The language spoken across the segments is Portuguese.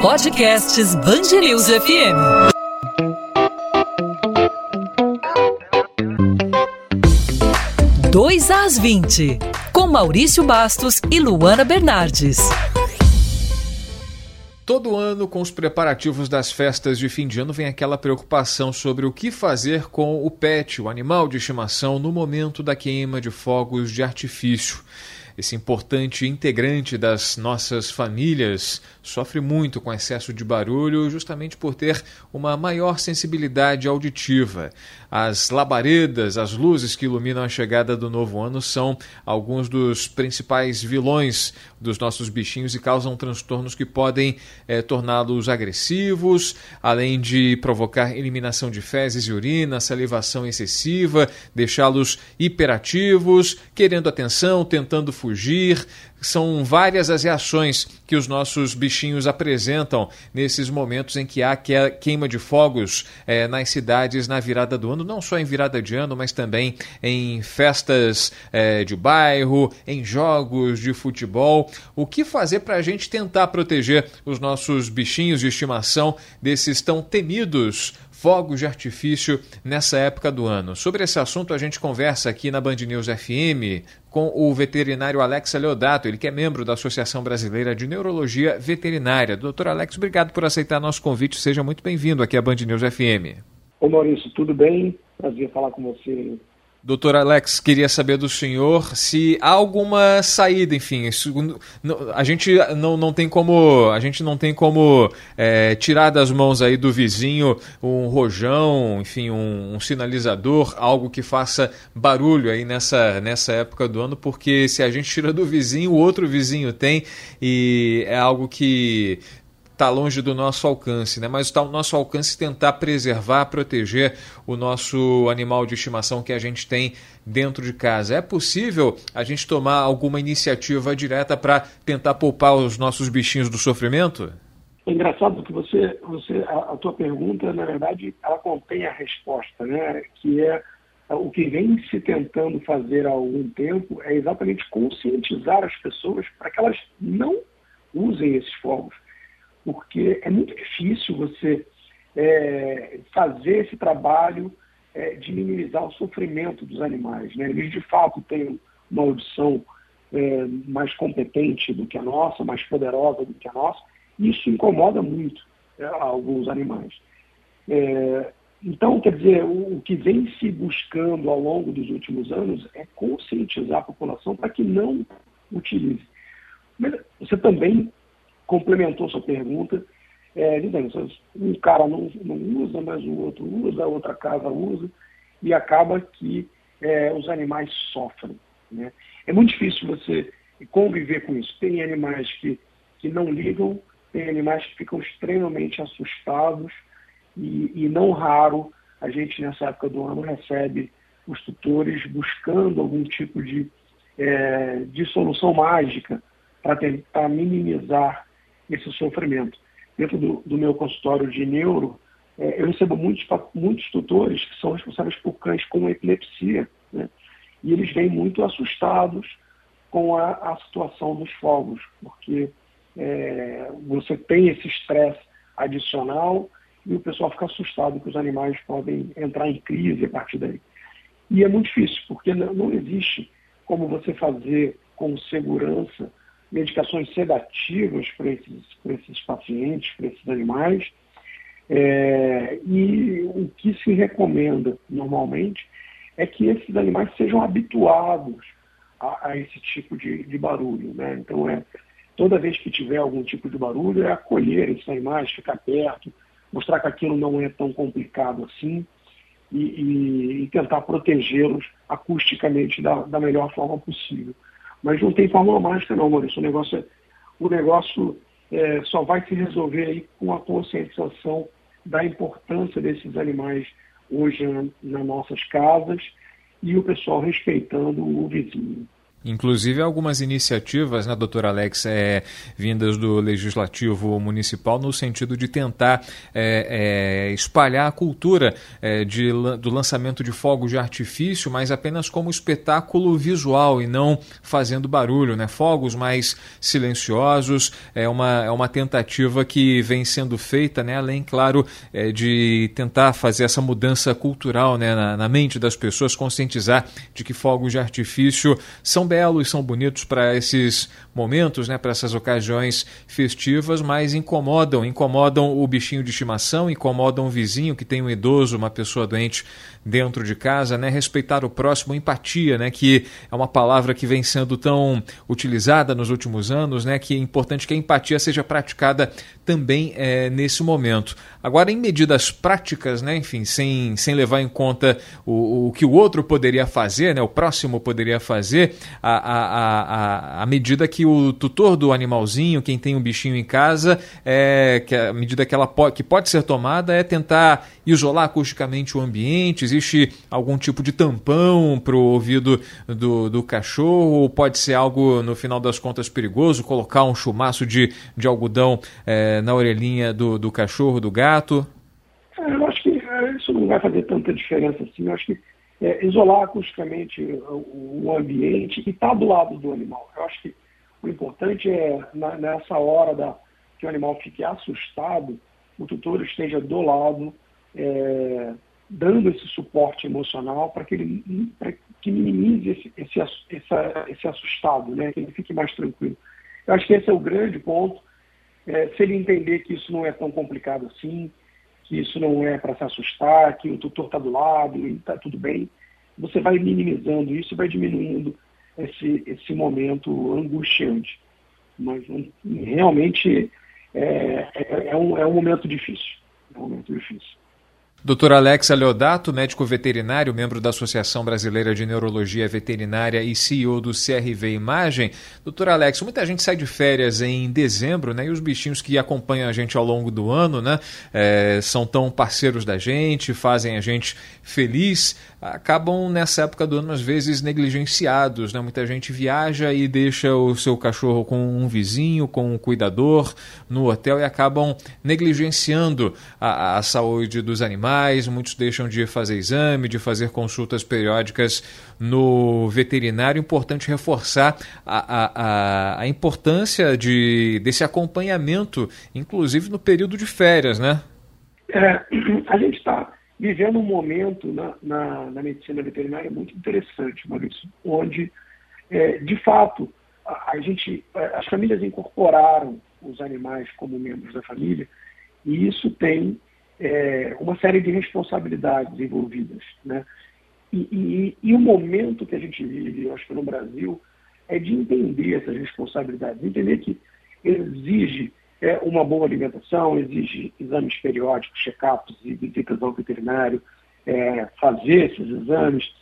Podcasts Bangerils FM. Dois às 20, com Maurício Bastos e Luana Bernardes. Todo ano, com os preparativos das festas de fim de ano, vem aquela preocupação sobre o que fazer com o pet, o animal de estimação, no momento da queima de fogos de artifício esse importante integrante das nossas famílias, sofre muito com excesso de barulho justamente por ter uma maior sensibilidade auditiva. As labaredas, as luzes que iluminam a chegada do novo ano são alguns dos principais vilões dos nossos bichinhos e causam transtornos que podem é, torná-los agressivos, além de provocar eliminação de fezes e urina, salivação excessiva, deixá-los hiperativos, querendo atenção, tentando fugir fugir. São várias as reações que os nossos bichinhos apresentam nesses momentos em que há queima de fogos é, nas cidades na virada do ano, não só em virada de ano, mas também em festas é, de bairro, em jogos de futebol. O que fazer para a gente tentar proteger os nossos bichinhos de estimação desses tão temidos fogos de artifício nessa época do ano. Sobre esse assunto, a gente conversa aqui na Band News FM com o veterinário Alex Leodato, ele que é membro da Associação Brasileira de Neurologia Veterinária. Doutor Alex, obrigado por aceitar nosso convite. Seja muito bem-vindo aqui à Band News FM. Ô Maurício, tudo bem? Prazer falar com você Doutor Alex, queria saber do senhor se há alguma saída, enfim, a gente não, não tem como a gente não tem como é, tirar das mãos aí do vizinho um rojão, enfim, um, um, sinalizador, algo que faça barulho aí nessa, nessa época do ano, porque se a gente tira do vizinho, o outro vizinho tem e é algo que está longe do nosso alcance, né? mas está ao nosso alcance tentar preservar, proteger o nosso animal de estimação que a gente tem dentro de casa. É possível a gente tomar alguma iniciativa direta para tentar poupar os nossos bichinhos do sofrimento? É engraçado que você, você a, a tua pergunta, na verdade, ela contém a resposta, né? Que é o que vem se tentando fazer há algum tempo é exatamente conscientizar as pessoas para que elas não usem esses fogos porque é muito difícil você é, fazer esse trabalho é, de minimizar o sofrimento dos animais. Né? Eles, de fato, têm uma audição é, mais competente do que a nossa, mais poderosa do que a nossa, e isso incomoda muito é, alguns animais. É, então, quer dizer, o, o que vem se buscando ao longo dos últimos anos é conscientizar a população para que não utilize. Mas você também complementou sua pergunta, é, um cara não, não usa, mas o outro usa, a outra casa usa, e acaba que é, os animais sofrem. Né? É muito difícil você conviver com isso. Tem animais que, que não ligam, tem animais que ficam extremamente assustados, e, e não raro a gente nessa época do ano recebe os tutores buscando algum tipo de, é, de solução mágica para minimizar esse sofrimento. Dentro do, do meu consultório de neuro, é, eu recebo muitos, muitos tutores que são responsáveis por cães com epilepsia, né? e eles vêm muito assustados com a, a situação dos fogos, porque é, você tem esse estresse adicional e o pessoal fica assustado que os animais podem entrar em crise a partir daí. E é muito difícil, porque não, não existe como você fazer com segurança medicações sedativas para esses, esses pacientes, para esses animais. É, e o que se recomenda normalmente é que esses animais sejam habituados a, a esse tipo de, de barulho. Né? Então, é, toda vez que tiver algum tipo de barulho, é acolher esses animais, ficar perto, mostrar que aquilo não é tão complicado assim e, e, e tentar protegê-los acusticamente da, da melhor forma possível. Mas não tem fórmula mágica não, Maurício. O negócio, é, o negócio é, só vai se resolver aí com a conscientização da importância desses animais hoje nas nossas casas e o pessoal respeitando o vizinho. Inclusive algumas iniciativas, né, doutor Alex, é, vindas do Legislativo Municipal no sentido de tentar é, é, espalhar a cultura é, de, do lançamento de fogos de artifício, mas apenas como espetáculo visual e não fazendo barulho. Né? Fogos mais silenciosos, é uma, é uma tentativa que vem sendo feita, né, além, claro, é, de tentar fazer essa mudança cultural né, na, na mente das pessoas, conscientizar de que fogos de artifício são belos, são bonitos para esses momentos, né, para essas ocasiões festivas, mas incomodam, incomodam o bichinho de estimação, incomodam o vizinho que tem um idoso, uma pessoa doente dentro de casa, né? Respeitar o próximo, empatia, né? Que é uma palavra que vem sendo tão utilizada nos últimos anos, né? Que é importante que a empatia seja praticada também é, nesse momento. Agora, em medidas práticas, né? Enfim, sem, sem levar em conta o, o que o outro poderia fazer, né? O próximo poderia fazer, a medida que o tutor do animalzinho, quem tem um bichinho em casa, é, que a medida que ela pode, que pode ser tomada é tentar isolar acusticamente o ambiente, existe algum tipo de tampão para o ouvido do, do cachorro, pode ser algo, no final das contas, perigoso, colocar um chumaço de, de algodão é, na orelhinha do, do cachorro, do gato? É, eu acho que é, isso não vai fazer tanta diferença assim. Eu acho que é, isolar acusticamente o, o ambiente e estar tá do lado do animal. Eu acho que o importante é, na, nessa hora da, que o animal fique assustado, o tutor esteja do lado, é, dando esse suporte emocional para que ele que minimize esse, esse, essa, esse assustado, né? que ele fique mais tranquilo. Eu acho que esse é o grande ponto. É, se ele entender que isso não é tão complicado assim, que isso não é para se assustar, que o tutor está do lado e está tudo bem, você vai minimizando isso e vai diminuindo esse, esse momento angustiante. Mas realmente é, é, é, um, é um momento difícil. É um momento difícil. Dr. Alex Aleodato, médico veterinário, membro da Associação Brasileira de Neurologia Veterinária e CEO do CRV Imagem. Doutor Alex, muita gente sai de férias em dezembro, né? E os bichinhos que acompanham a gente ao longo do ano, né? É, são tão parceiros da gente, fazem a gente feliz acabam nessa época do ano às vezes negligenciados, né? Muita gente viaja e deixa o seu cachorro com um vizinho, com um cuidador no hotel e acabam negligenciando a, a saúde dos animais. Muitos deixam de fazer exame, de fazer consultas periódicas no veterinário. Importante reforçar a, a, a importância de, desse acompanhamento, inclusive no período de férias, né? É, a gente vivendo um momento na, na, na, medicina veterinária muito interessante, Maurício, onde, é, de fato, a, a, gente, as famílias incorporaram os animais como membros da família e isso tem é, uma série de responsabilidades envolvidas. Né? E, e, e, o momento que a gente vive, eu acho que no Brasil, é de entender essas responsabilidades, entender que exige é, uma boa alimentação, exige exames periódicos, check-ups e visitas ao veterinário, é, fazer esses exames.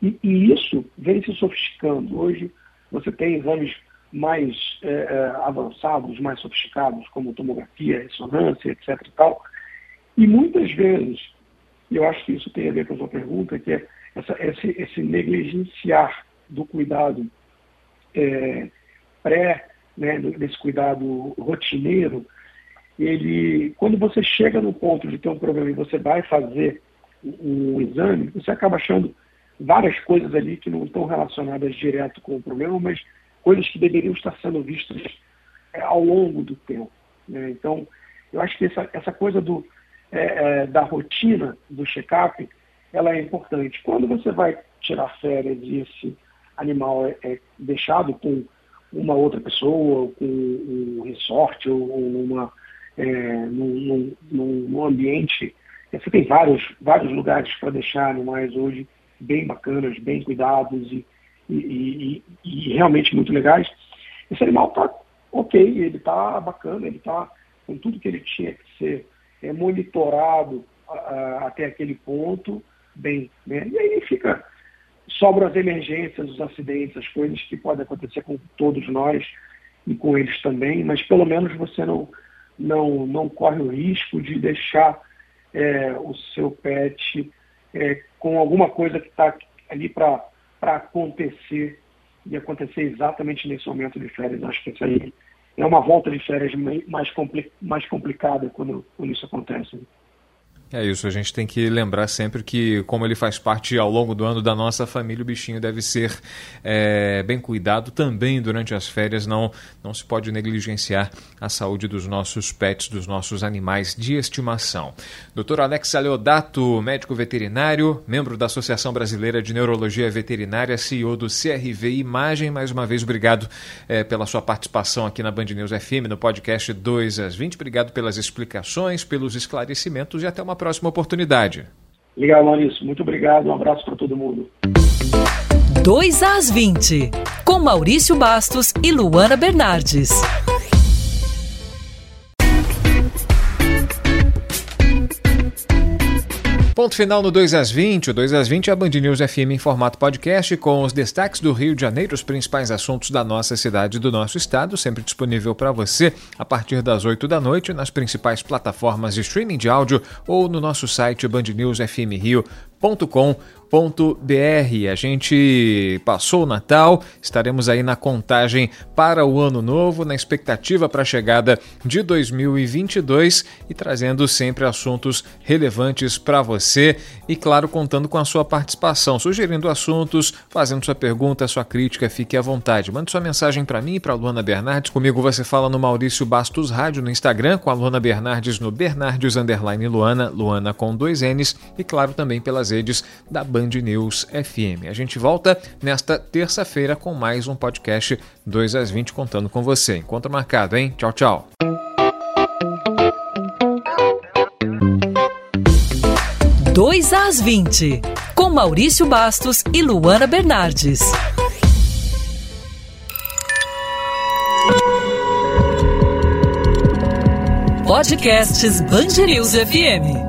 E, e, isso vem se sofisticando. Hoje você tem exames mais é, é, avançados, mais sofisticados, como tomografia, ressonância, etc. E, tal. e muitas vezes, eu acho que isso tem a ver com a sua pergunta, que é essa, esse, esse negligenciar do cuidado é, pré né, desse cuidado rotineiro, ele, quando você chega no ponto de ter um problema e você vai fazer um exame, você acaba achando várias coisas ali que não estão relacionadas direto com o problema, mas coisas que deveriam estar sendo vistas é, ao longo do tempo. Né? Então, eu acho que essa, essa coisa do, é, é, da rotina do check-up, ela é importante. Quando você vai tirar férias e esse animal é, é deixado com uma outra pessoa, com um resort ou, numa, é, num, num, num, ambiente. Você tem vários, vários lugares para deixar animais hoje bem bacanas, bem cuidados e, e, e, e realmente muito legais. Esse animal está ok, ele está bacana, ele está com tudo que ele tinha que ser é, monitorado a, a, até aquele ponto, bem. Né? E aí fica sobram as emergências, os acidentes, as coisas que podem acontecer com todos nós e com eles também, mas pelo menos você não, não, não corre o risco de deixar é, o seu pet é, com alguma coisa que está ali para acontecer de acontecer exatamente nesse momento de férias. Acho que isso aí é uma volta de férias mais, compli mais complicada quando, quando isso acontece. É isso, a gente tem que lembrar sempre que, como ele faz parte ao longo do ano da nossa família, o bichinho deve ser é, bem cuidado também durante as férias. Não, não se pode negligenciar a saúde dos nossos pets, dos nossos animais de estimação. Dr. Alex Aleodato, médico veterinário, membro da Associação Brasileira de Neurologia Veterinária, CEO do CRV Imagem. Mais uma vez, obrigado é, pela sua participação aqui na Band News FM, no podcast 2 às 20. Obrigado pelas explicações, pelos esclarecimentos e até uma próxima próxima oportunidade. Legal, Maurício. Muito obrigado. Um abraço para todo mundo. 2 às 20, com Maurício Bastos e Luana Bernardes. Ponto final no 2 às 20. O 2 às 20 é a Band News FM em formato podcast com os destaques do Rio de Janeiro, os principais assuntos da nossa cidade e do nosso estado, sempre disponível para você a partir das 8 da noite nas principais plataformas de streaming de áudio ou no nosso site bandnewsfmrio.com br A gente passou o Natal, estaremos aí na contagem para o ano novo, na expectativa para a chegada de 2022 e trazendo sempre assuntos relevantes para você e, claro, contando com a sua participação, sugerindo assuntos, fazendo sua pergunta, sua crítica, fique à vontade. Mande sua mensagem para mim e para Luana Bernardes. Comigo você fala no Maurício Bastos Rádio no Instagram, com a Luana Bernardes no Bernardes Luana, Luana com dois N's e, claro, também pelas redes da Band News FM. A gente volta nesta terça-feira com mais um podcast 2 às 20 contando com você. Encontro marcado, hein? Tchau, tchau. Dois às 20, com Maurício Bastos e Luana Bernardes. Podcasts Band News FM.